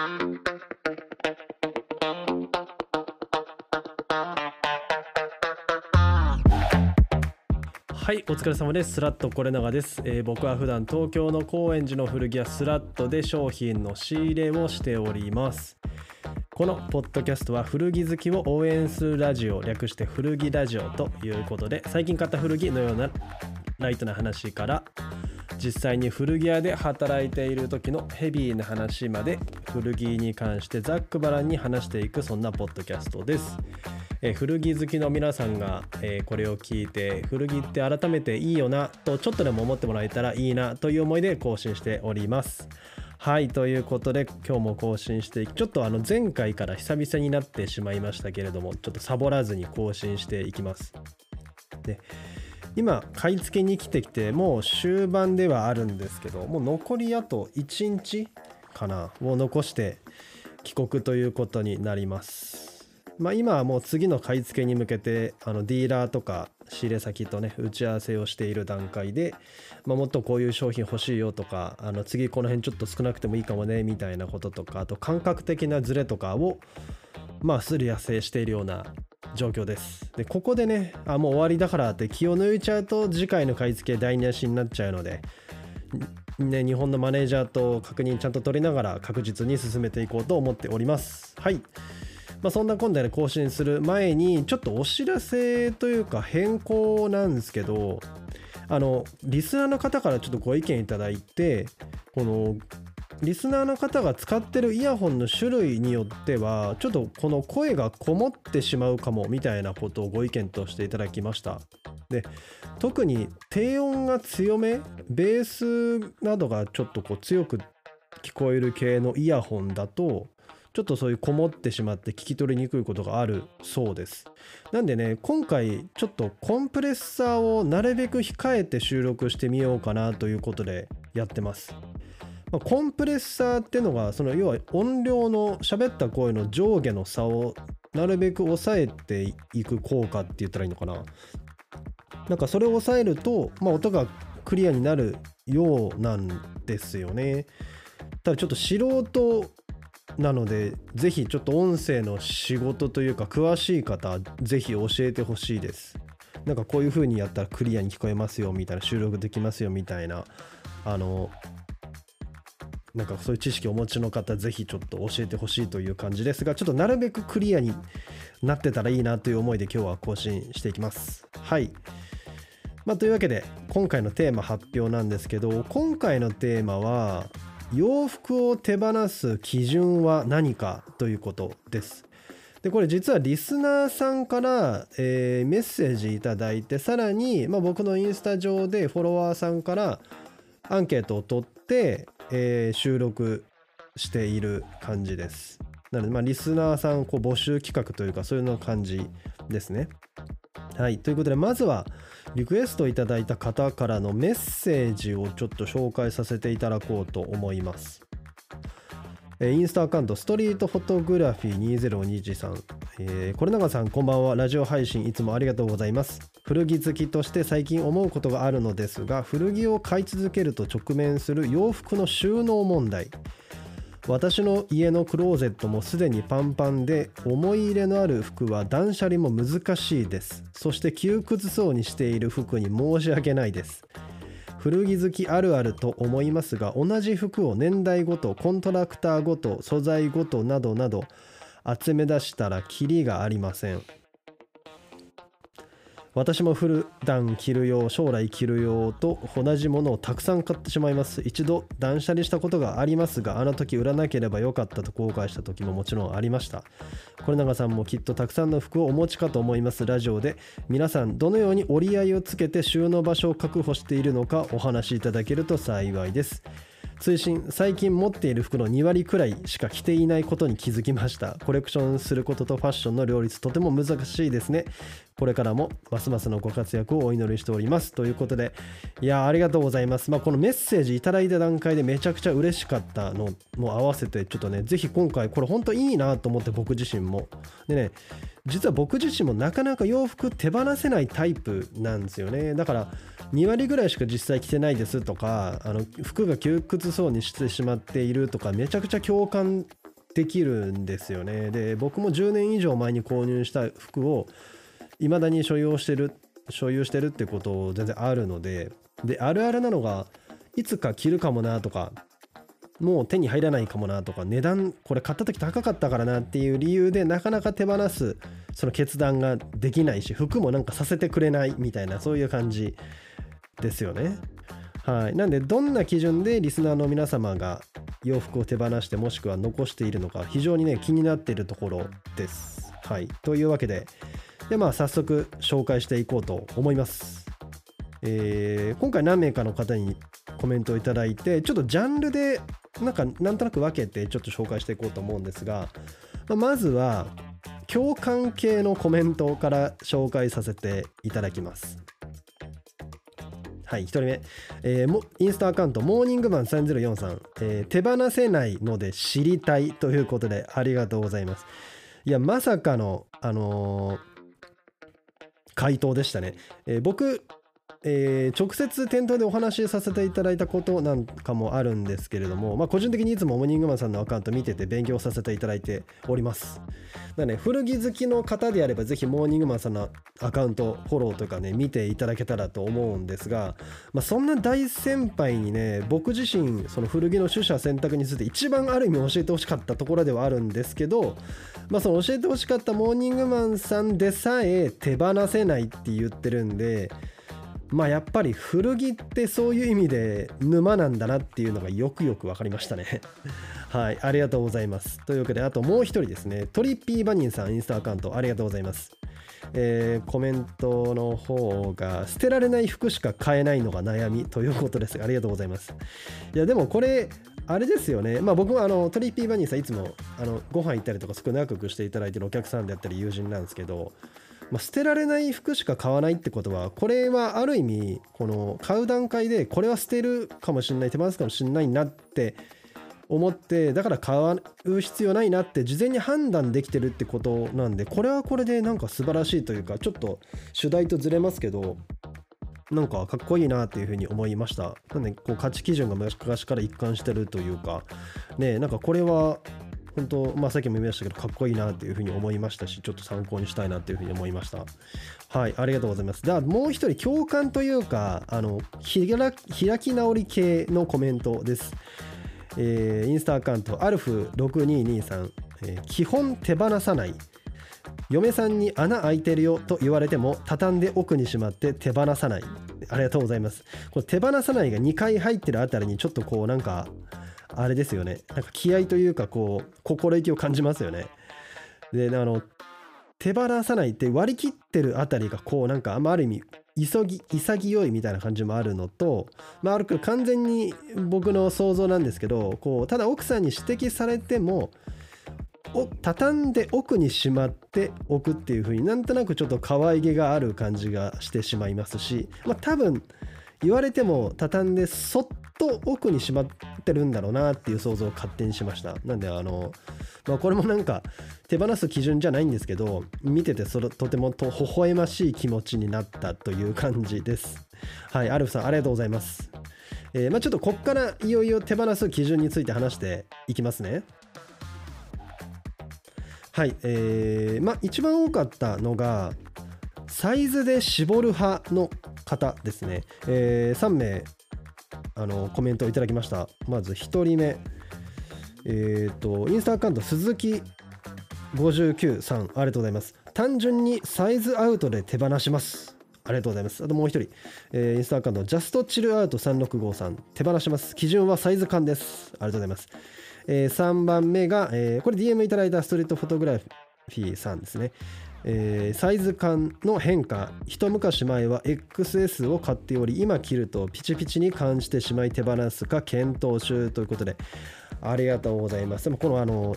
はいお疲れ様です。スラットコレナガです、えー僕は普段東京の高円寺の古着屋スラットで商品の仕入れをしております。このポッドキャストは古着好きを応援するラジオ略して古着ラジオということで最近買った古着のようなライトな話から実際に古着屋で働いている時のヘビーな話まで古着に関してざっくばらんに話していくそんなポッドキャストです、え古着好きの皆さんが、えこれを聞いて古着って改めていいよなとちょっとでも思ってもらえたらいいなという思いで更新しております。はいということで今日も更新してちょっとあの前回から久々になってしまいましたけれどもちょっとサボらずに更新していきます。で今買い付けに来てきてもう終盤ではあるんですけどもう残りあと1日かなを残して帰国ということになります。まあ今はもう次の買い付けに向けてあのディーラーとか仕入れ先とね打ち合わせをしている段階で、まあ、もっとこういう商品欲しいよとかあの次この辺ちょっと少なくてもいいかもねみたいなこととかあと感覚的なズレとかをまあすり合わせしているような状況です。でここでねあもう終わりだからって気を抜いちゃうと次回の買い付け台無しになっちゃうのでね、日本のマネージャーと確認ちゃんと取りながら確実に進めていこうと思っております。はい。まあ、そんな今度で更新する前にちょっとお知らせというか変更なんですけどあのリスナーの方からちょっとご意見いただいてこのリスナーの方が使ってるイヤホンの種類によってはちょっとこの声がこもってしまうかもみたいなことをご意見としていただきました。で特に低音が強めベースなどがちょっとこう強く聞こえる系のイヤホンだとちょっとそういうこもってしまって聞き取りにくいことがあるそうです。なんでね今回ちょっとコンプレッサーをなるべく控えて収録してみようかなということでやってます。まあコンプレッサーっていうのがその要は音量の喋った声の上下の差をなるべく抑えていく効果って言ったらいいのかな。なんかそれを抑えると、まあ、音がクリアになるようなんですよね。ただちょっと素人なのでぜひちょっと音声の仕事というか詳しい方ぜひ教えてほしいです。なんかこういう風にやったらクリアに聞こえますよみたいな収録できますよみたいなあのなんかそういう知識をお持ちの方ぜひちょっと教えてほしいという感じですがちょっとなるべくクリアになってたらいいなという思いで今日は更新していきますはいまあ、というわけで今回のテーマ発表なんですけど今回のテーマは洋服を手放す基準は何かということです。でこれ実はリスナーさんから、えーメッセージいただいてさらに、まあ、僕のインスタ上でフォロワーさんからアンケートを取って、えー収録している感じです。なので、まあ、リスナーさんこう募集企画というかそういうの感じですね。はい、ということでまずはリクエストいただいた方からのメッセージをちょっと紹介させていただこうと思います。インスタアカウントストリートフォトグラフィー2021さん、えー、これ永さんこんばんは。ラジオ配信いつもありがとうございます。古着好きとして最近思うことがあるのですが古着を買い続けると直面する洋服の収納問題。私の家のクローゼットもすでにパンパンで思い入れのある服は断捨離も難しいです。そして窮屈そうにしている服に申し訳ないです。古着好きあるあると思いますが同じ服を年代ごとコントラクターごと素材ごとなどなど集め出したらキリがありません。私も普段着る用将来着る用と同じものをたくさん買ってしまいます。一度断捨離したことがありますがあの時売らなければよかったと後悔した時ももちろんありました。これ永さんもきっとたくさんの服をお持ちかと思いますラジオで皆さんどのように折り合いをつけて収納場所を確保しているのかお話しいただけると幸いです。追伸最近持っている服の2割くらいしか着ていないことに気づきました。コレクションすることとファッションの両立とても難しいですね。これからもますますのご活躍をお祈りしております。ということでいやーありがとうございます。まあこのメッセージいただいた段階でめちゃくちゃ嬉しかったのも合わせてちょっとねぜひ今回これ本当いいなと思って僕自身も。でね実は僕自身もなかなか洋服手放せないタイプなんですよね。だから2割ぐらいしか実際着てないですとかあの服が窮屈そうにしてしまっているとかめちゃくちゃ共感できるんですよね。で僕も10年以上前に購入した服を未だに所有してる所有してるってこと全然あるので。であるあるなのがいつか着るかもなとかもう手に入らないかもなとか値段これ買った時高かったからなっていう理由でなかなか手放すその決断ができないし服もなんかさせてくれないみたいなそういう感じですよね。はい、なんでどんな基準でリスナーの皆様が洋服を手放してもしくは残しているのか非常にね気になっているところです。はい、というわけでで、まあ、早速紹介していこうと思います。えー、今回何名かの方にコメントをいただいてちょっとジャンルでなんかなんとなく分けてちょっと紹介していこうと思うんですが、まあ、まずは共感系のコメントから紹介させていただきます。はい、1人目、えー、インスタアカウント、モーニングマン3043、えー、手放せないので知りたいということで、ありがとうございます。いや、まさかの、あのー、回答でしたね。えー、僕、えー、直接店頭でお話しさせていただいたことなんかもあるんですけれども、まあ、個人的にいつもモーニングマンさんのアカウント見てて勉強させていただいております。だね、古着好きの方であればぜひモーニングマンさんのアカウントフォローとかね見ていただけたらと思うんですが、まあ、そんな大先輩にね僕自身その古着の取捨選択について一番ある意味教えてほしかったところではあるんですけど、まあ、その教えてほしかったモーニングマンさんでさえ手放せないって言ってるんでまあやっぱり古着ってそういう意味で沼なんだなっていうのがよくよく分かりましたね。はいありがとうございます。というわけであともう一人ですね。トリッピーバニンさんインスタアカウントありがとうございます。えー、コメントの方が捨てられない服しか買えないのが悩みということですありがとうございます。いやでもこれあれですよね。まあ僕はあのトリッピーバニーさんいつもあのご飯行ったりとか少なくしていただいてるお客さんであったり友人なんですけどまあ、捨てられない服しか買わないってことはこれはある意味この買う段階でこれは捨てるかもしれない手放すかもしれないなって思ってだから買う必要ないなって事前に判断できてるってことなんでこれはこれでなんか素晴らしいというかちょっと主題とずれますけどなんかかっこいいなっていうふうに思いました。なんでこう価値基準が昔から一貫してるというかねなんかこれは本当、まあ、さっきも言いましたけど、かっこいいなっていうふうに思いましたし、ちょっと参考にしたいなっていうふうに思いました。はい、ありがとうございます。では、もう一人、共感というか、あの開き直り系のコメントです。えー、インスタアカウント、アルフ6223、えー、基本手放さない。嫁さんに穴開いてるよと言われても畳んで奥にしまって手放さないありがとうございますこの手放さないが2回入ってるあたりにちょっとこうなんかあれですよね。なんか気合というかこう心意気を感じますよね。であの手放さないって割り切ってるあたりがこうなんかある意味急ぎ潔いみたいな感じもあるのと、まあ、ある完全に僕の想像なんですけどこうただ奥さんに指摘されても畳んで奥にしまっておくっていう風になんとなくちょっと可愛げがある感じがしてしまいますし、まあ、多分言われても畳んでそっと奥にしまってるんだろうなっていう想像を勝手にしました。なんであの、まあ、これもなんか手放す基準じゃないんですけど見ててそれとてもと微笑ましい気持ちになったという感じです。はいアルフさんありがとうございます。えー、まあ、ちょっとこっからいよいよ手放す基準について話していきますね。はい、えー、まあ一番多かったのがサイズで絞る派の方ですね、えー、3名あのコメントをいただきましたまず1人目え、ー、とインスタアカウント鈴木59さんありがとうございます単純にサイズアウトで手放しますありがとうございます。あともう一人、えー、インスタアカウント、ジャストチルアウト365さん、手放します。基準はサイズ感です。ありがとうございます。えー、3番目が、えー、これ DM いただいたストリートフォトグラフィーさんですね。えー、サイズ感の変化。一昔前は XS を買っており今着るとピチピチに感じてしまい手放すか検討中ということでありがとうございます。でもこのあの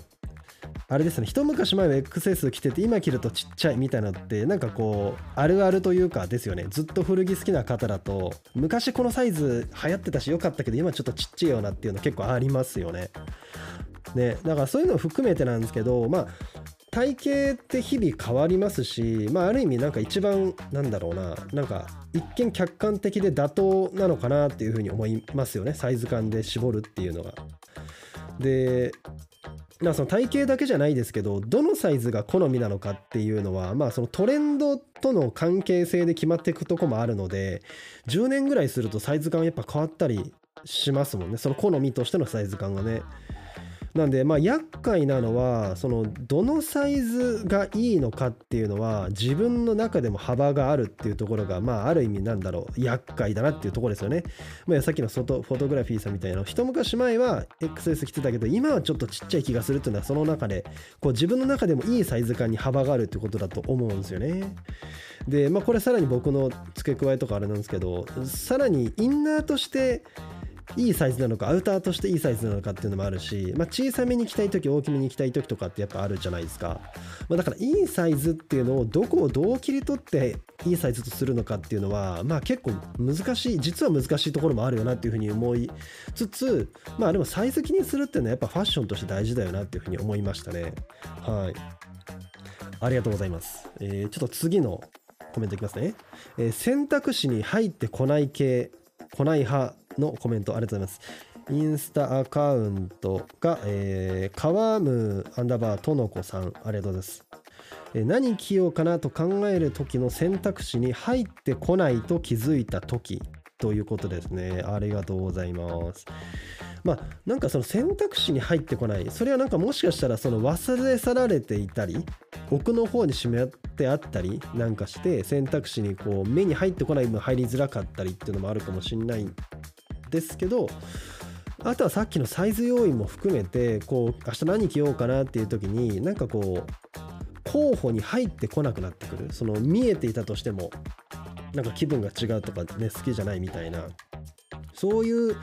あれですね。一昔前は XS 着てて今着るとちっちゃいみたいなのってなんかこうあるあるというかですよね。ずっと古着好きな方だと昔このサイズ流行ってたし良かったけど今ちょっとちっちゃいよなっていうの結構ありますよね。ねだからそういうのを含めてなんですけどまあ体型って日々変わりますし、まあ、ある意味なんか一番なんだろうななんか一見客観的で妥当なのかなっていうふうに思いますよねサイズ感で絞るっていうのが。でまあその体型だけじゃないですけどどのサイズが好みなのかっていうのはまあそのトレンドとの関係性で決まっていくとこもあるので10年ぐらいするとサイズ感やっぱ変わったりしますもんねその好みとしてのサイズ感がね。なんでまあ厄介なのはそのどのサイズがいいのかっていうのは自分の中でも幅があるっていうところがまあある意味なんだろう厄介だなっていうところですよね。まあ、さっきのフォトグラフィーさんみたいな一昔前は XS 着てたけど今はちょっとちっちゃい気がするっていうのはその中でこう自分の中でもいいサイズ感に幅があるってことだと思うんですよね。でまあこれさらに僕の付け加えとかあれなんですけどさらにインナーとしていいサイズなのかアウターとしていいサイズなのかっていうのもあるし、まあ、小さめに着たい時大きめに着たい時とかってやっぱあるじゃないですか、まあ、だからいいサイズっていうのをどこをどう切り取っていいサイズとするのかっていうのはまあ結構難しい実は難しいところもあるよなっていうふうに思いつつまあでもサイズ気にするっていうのはやっぱファッションとして大事だよなっていうふうに思いましたね。はい。ありがとうございます、えー、ちょっと次のコメントいきますね、えー、選択肢に入ってこない系来ない派のコメントありがとうございます。インスタアカウントが、えー、川ムアンダーバーとのこさん、ありがとうございます。えー、何着ようかなと考える時の選択肢に入ってこないと気づいた時ということですね。ありがとうございます。まあなんかその選択肢に入ってこないそれはなんかもしかしたらその忘れ去られていたり奥の方にしまってあったりなんかして選択肢にこう目に入ってこない分入りづらかったりっていうのもあるかもしれないですけどあとはさっきのサイズ要因も含めてこう明日何着ようかなっていう時になんかこう候補に入ってこなくなってくる。その見えていたとしてもなんか気分が違うとかね好きじゃないみたいな。そういう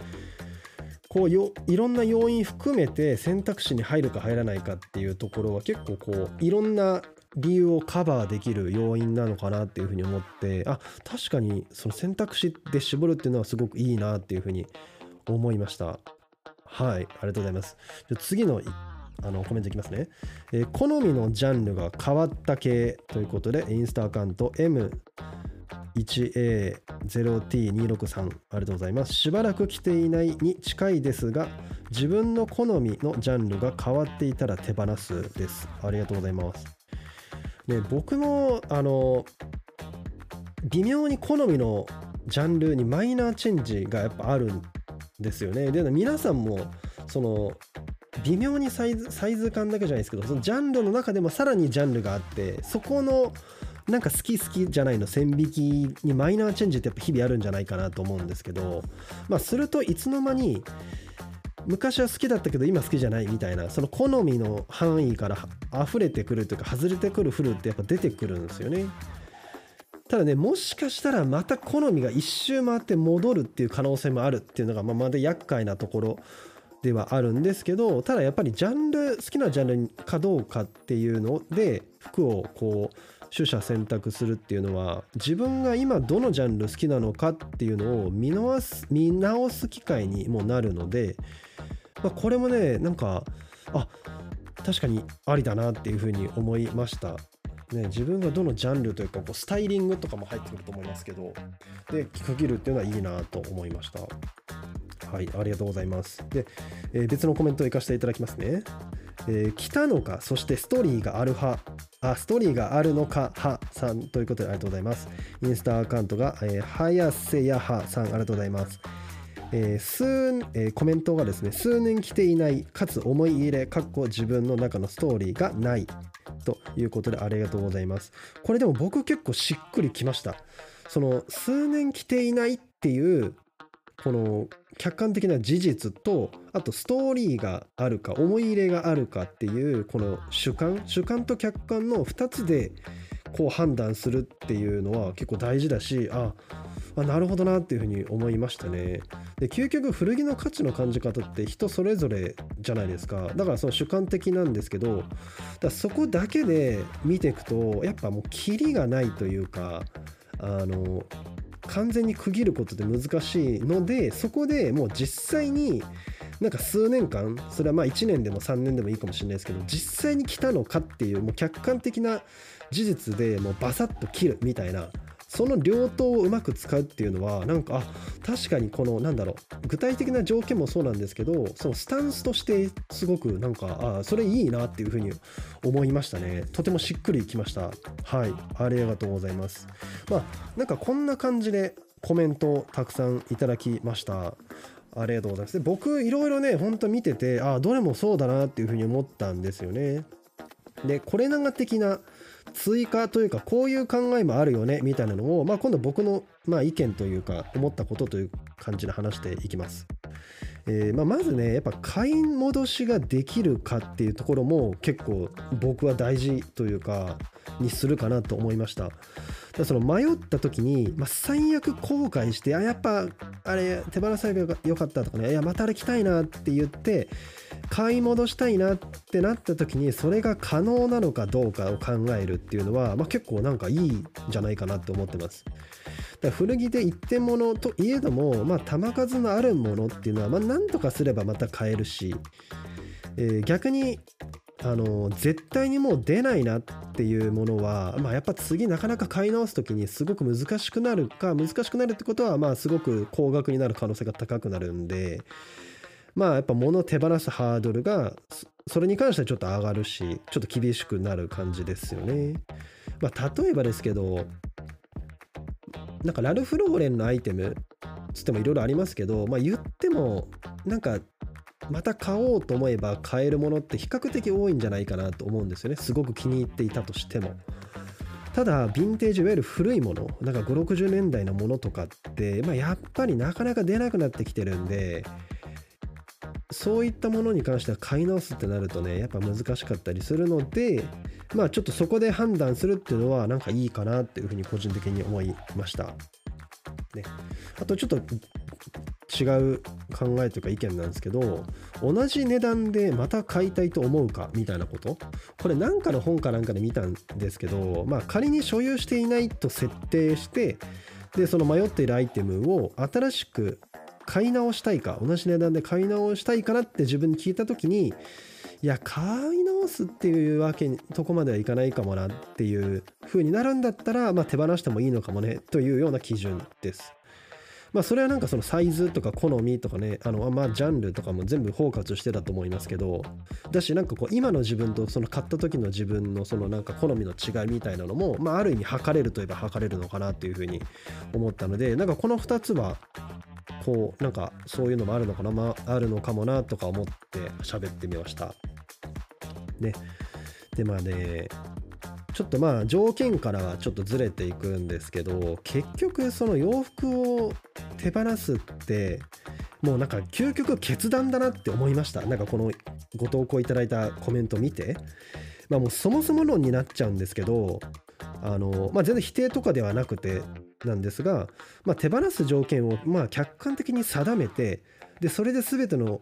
こうよいろんな要因含めて選択肢に入るか入らないかっていうところは結構こういろんな理由をカバーできる要因なのかなっていうふうに思ってあ確かにその選択肢で絞るっていうのはすごくいいなっていうふうに思いましたはいありがとうございますじゃ次のあのコメントいきますね、えー、好みのジャンルが変わった系ということでインスタアカウント M 1A0T263 ありがとうございます。しばらく来ていないに近いですが、自分の好みのジャンルが変わっていたら手放すです。ありがとうございます。ね、僕も、あの、微妙に好みのジャンルにマイナーチェンジがやっぱあるんですよね。で、皆さんも、その、微妙にサイズサイズ感だけじゃないですけどそのジャンルの中でもさらにジャンルがあってそこのなんか好き好きじゃないの線引きにマイナーチェンジってやっぱ日々あるんじゃないかなと思うんですけどまあするといつの間に昔は好きだったけど今好きじゃないみたいなその好みの範囲から溢れてくるというか外れてくるフルってやっぱ出てくるんですよね。ただねもしかしたらまた好みが一周回って戻るっていう可能性もあるっていうのがまあまだ厄介なところではあるんですけどただやっぱりジャンル好きなジャンルかどうかっていうので服をこう取捨選択するっていうのは自分が今どのジャンル好きなのかっていうのを見直す見直す機会にもなるので、まあ、これもねなんかあ確かにありだなっていうふうに思いました。ね、自分がどのジャンルというかこうスタイリングとかも入ってくると思いますけどで区切るっていうのはいいなと思いました。はい、ありがとうございます。で、えー、別のコメントをいかせていただきますね。えー、来たのか、そしてストーリーがある派、あ、ストーリーがあるのか派さんということでありがとうございます。インスタアカウントが、えー、早瀬やはさん、ありがとうございます。えー、数、えー、コメントがですね、数年来ていない、かつ思い入れ、かっこ自分の中のストーリーがないということでありがとうございます。これでも僕結構しっくりきました。その数年来ていないっていうこの客観的な事実とあとストーリーがあるか思い入れがあるかっていうこの主観主観と客観の2つでこう判断するっていうのは結構大事だしああなるほどなっていうふうに思いましたね。で究極古着の価値の感じ方って人それぞれじゃないですか。だからその主観的なんですけどだそこだけで見ていくとやっぱもうキリがないというかあの完全に区切ることって難しいのでそこでもう実際になんか数年間それはまあ1年でも3年でもいいかもしれないですけど実際に来たのかっていうもう客観的な事実でもうバサッと切るみたいなその両党をうまく使うっていうのはなんかあ確かにこのなんだろう具体的な条件もそうなんですけどそのスタンスとしてすごくなんかあそれいいなっていうふうに思いましたね。とてもしっくりきました。はい。ありがとうございます。まあなんかこんな感じでコメントをたくさんいただきました。ありがとうございます。で僕いろいろねほんと見ててあどれもそうだなっていうふうに思ったんですよね。でこれ長的な追加というかこういう考えもあるよねみたいなのを、まあ、今度僕の、まあ、意見というか思ったことという感じで話していきます。えーまあ、まずねやっぱ買い戻しができるかっていうところも結構僕は大事というかにするかなと思いましただその迷った時に、まあ、最悪後悔してあやっぱあれ手放さればよかったとかねいやまたあれ来たいなって言って買い戻したいなってなった時にそれが可能なのかどうかを考えるっていうのは、まあ、結構なんかいいんじゃないかなって思ってます。古着で一点物といえども、まあ、玉数のあるものっていうのは、まあ、何とかすればまた買えるし、えー、逆にあの絶対にもう出ないなっていうものは、まあ、やっぱ次なかなか買い直す時にすごく難しくなるか難しくなるってことはまあすごく高額になる可能性が高くなるんでまあやっぱ物を手放すハードルがそれに関してはちょっと上がるしちょっと厳しくなる感じですよね。まあ、例えばですけどなんかラルフ・ローレンのアイテムつってもいろいろありますけど、まあ、言ってもなんかまた買おうと思えば買えるものって比較的多いんじゃないかなと思うんですよねすごく気に入っていたとしても。ただヴィンテージいわゆる古いものなんか560年代のものとかって、まあ、やっぱりなかなか出なくなってきてるんでそういったものに関しては買い直すってなるとねやっぱ難しかったりするのでまあちょっとそこで判断するっていうのはなんかいいかなっていうふうに個人的に思いました。ね、あとちょっと違う考えというか意見なんですけど同じ値段でまた買いたいと思うかみたいなこと？これなんかの本かなんかで見たんですけどまあ仮に所有していないと設定してでその迷っているアイテムを新しく買い直したいか同じ値段で買い直したいかなって自分に聞いた時にいや買い直すっていうわけにとこまではいかないかもなっていう風になるんだったら、まあ、手放してもいいのかもねというような基準です。まあそれはなんかそのサイズとか好みとかねあのまあジャンルとかも全部包括してたと思いますけどだしなんかこう今の自分とその買った時の自分のそのなんか好みの違いみたいなのもまあある意味測れるといえば測れるのかなっていうふうに思ったのでなんかこの2つはこうなんかそういうのもあるのかな、まあ、あるのかもなとか思って喋ってみました。ね。でまあねちょっとまあ条件からはちょっとずれていくんですけど結局その洋服を手放すってもうなんか究極決断だなって思いました。なんかこのご投稿いただいたコメント見て。まあもうそもそも論になっちゃうんですけどあのまあ全然否定とかではなくてなんですが、まあ、手放す条件をまあ客観的に定めてでそれで全ての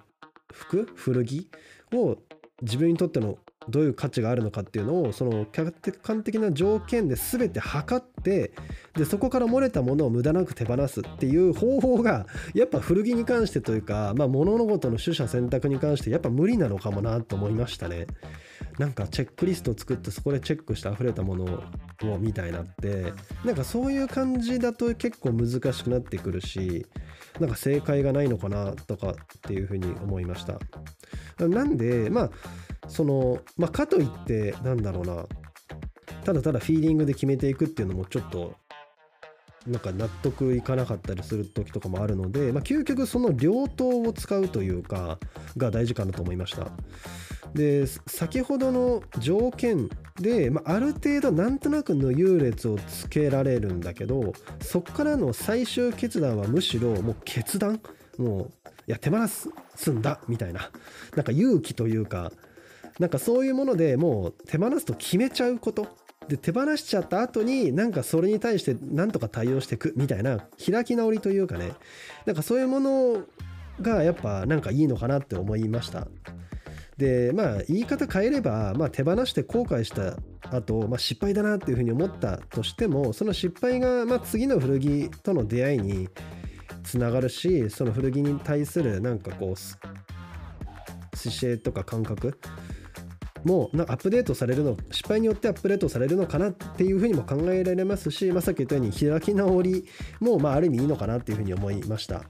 服古着を自分にとってのどういう価値があるのかっていうのをその客観的な条件で全て測ってでそこから漏れたものを無駄なく手放すっていう方法がやっぱ古着に関してというか、まあ、物事の取捨選択に関してやっぱ無理なのかもなと思いましたね。なんかチェックリスト作ってそこでチェックして溢れたものをみたいなってなんかそういう感じだと結構難しくなってくるしなんか正解がないのかなとかっていうふうに思いました。なんでまあそのまあかといってなんだろうなただただフィーリングで決めていくっていうのもちょっとなんか納得いかなかったりする時とかもあるので、まあ、究極その両党を使うというかが大事かなと思いました。で先ほどの条件で、まあ、ある程度なんとなくの優劣をつけられるんだけどそこからの最終決断はむしろもう決断もういや手放すんだみたいななんか勇気というかなんかそういうものでもう手放すと決めちゃうことで手放しちゃった後になんかそれに対して何とか対応していくみたいな開き直りというかね。なんかそういうものがやっぱなんかいいのかなって思いました。でまあ言い方変えれば、まあ、手放して後悔した後、まあ失敗だなっていうふうに思ったとしてもその失敗が、まあ、次の古着との出会いにつながるしその古着に対するなんかこう姿勢とか感覚もなんかアップデートされるの失敗によってアップデートされるのかなっていうふうにも考えられますし、まあ、さっき言ったように開き直りもまあある意味いいのかなっていうふうに思いました。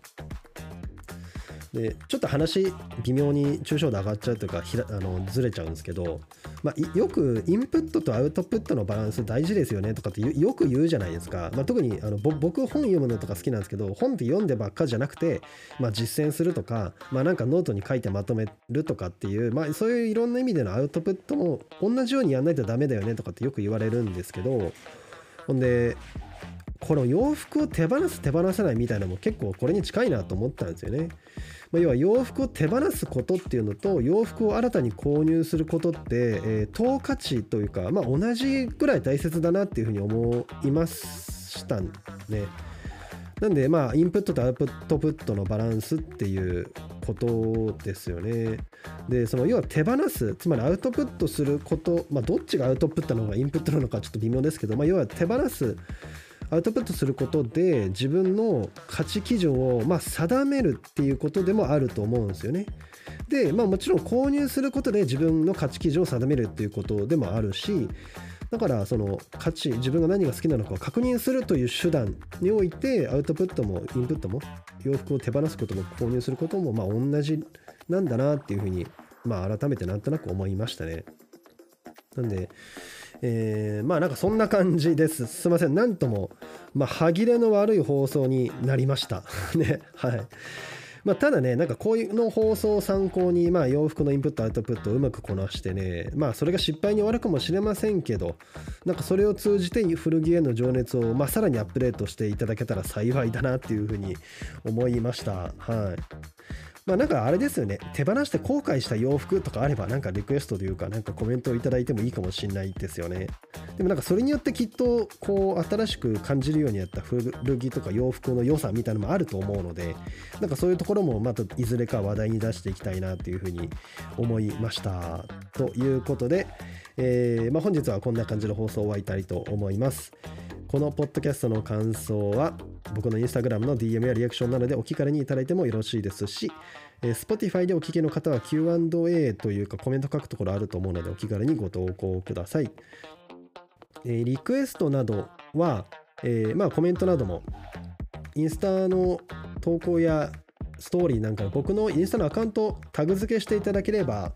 でちょっと話微妙に抽象度上がっちゃうというかひらあのずれちゃうんですけど、まあ、よくインプットとアウトプットのバランス大事ですよねとかってよく言うじゃないですか、まあ、特にあの僕本読むのとか好きなんですけど本って読んでばっかじゃなくて、まあ、実践するとか、まあ、なんかノートに書いてまとめるとかっていう、まあ、そういういろんな意味でのアウトプットも同じようにやんないとダメだよねとかってよく言われるんですけどほんでこの洋服を手放す手放せないみたいなのも結構これに近いなと思ったんですよね。まあ、要は洋服を手放すことっていうのと洋服を新たに購入することって、えー、等価値というか、まあ、同じぐらい大切だなっていうふうに思いましたね。なんでまあインプットとアウトプットのバランスっていうことですよね。でその要は手放すつまりアウトプットすること、まあ、どっちがアウトプットなのかインプットなのかちょっと微妙ですけど、まあ、要は手放すアウトプットすることで自分の価値基準をまあ定めるっていうことでもあると思うんですよね。で、まあ、もちろん購入することで自分の価値基準を定めるっていうことでもあるしだからその価値自分が何が好きなのかを確認するという手段においてアウトプットもインプットも洋服を手放すことも購入することもまあ同じなんだなっていうふうにまあ改めてなんとなく思いましたね。なんでえー、まあなんかそんな感じです。すいません。なんとも、まあ、歯切れの悪い放送になりました。ね。はい。まあ、ただね、なんかこういうの放送を参考に、まあ、洋服のインプット、アウトプットをうまくこなしてね、まあ、それが失敗に終わるかもしれませんけど、なんかそれを通じて古着への情熱を、まあ、さらにアップデートしていただけたら幸いだなっていうふうに思いました。はい。まあなんかあれですよね、手放して後悔した洋服とかあれば、なんかリクエストというか、なんかコメントをいただいてもいいかもしれないですよね。でもなんかそれによってきっと、こう、新しく感じるようになった古着とか洋服の良さみたいなのもあると思うので、なんかそういうところもまたいずれか話題に出していきたいなというふうに思いました。ということで、えー、まあ、本日はこんな感じの放送を終わりたいと思います。このポッドキャストの感想は僕のインスタグラムの DM やリアクションなどでお気軽にいただいてもよろしいですし、え Spotify でお聞きの方は Q&A というかコメント書くところあると思うのでお気軽にご投稿ください。えリクエストなどは、えー、まあコメントなどもインスタの投稿やストーリーなんか僕のインスタのアカウントタグ付けしていただければ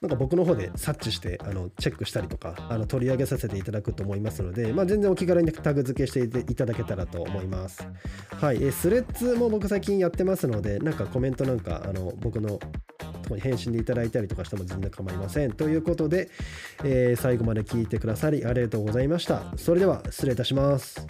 なんか僕の方で察知してあのチェックしたりとかあの取り上げさせていただくと思いますので、まあ、全然お気軽にタグ付けしていただけたらと思います。はい、えスレッズも僕最近やってますので、なんかコメントなんかあの僕のところに返信でいただいたりとかしても全然構いません。ということで、えー、最後まで聞いてくださりありがとうございました。それでは失礼いたします。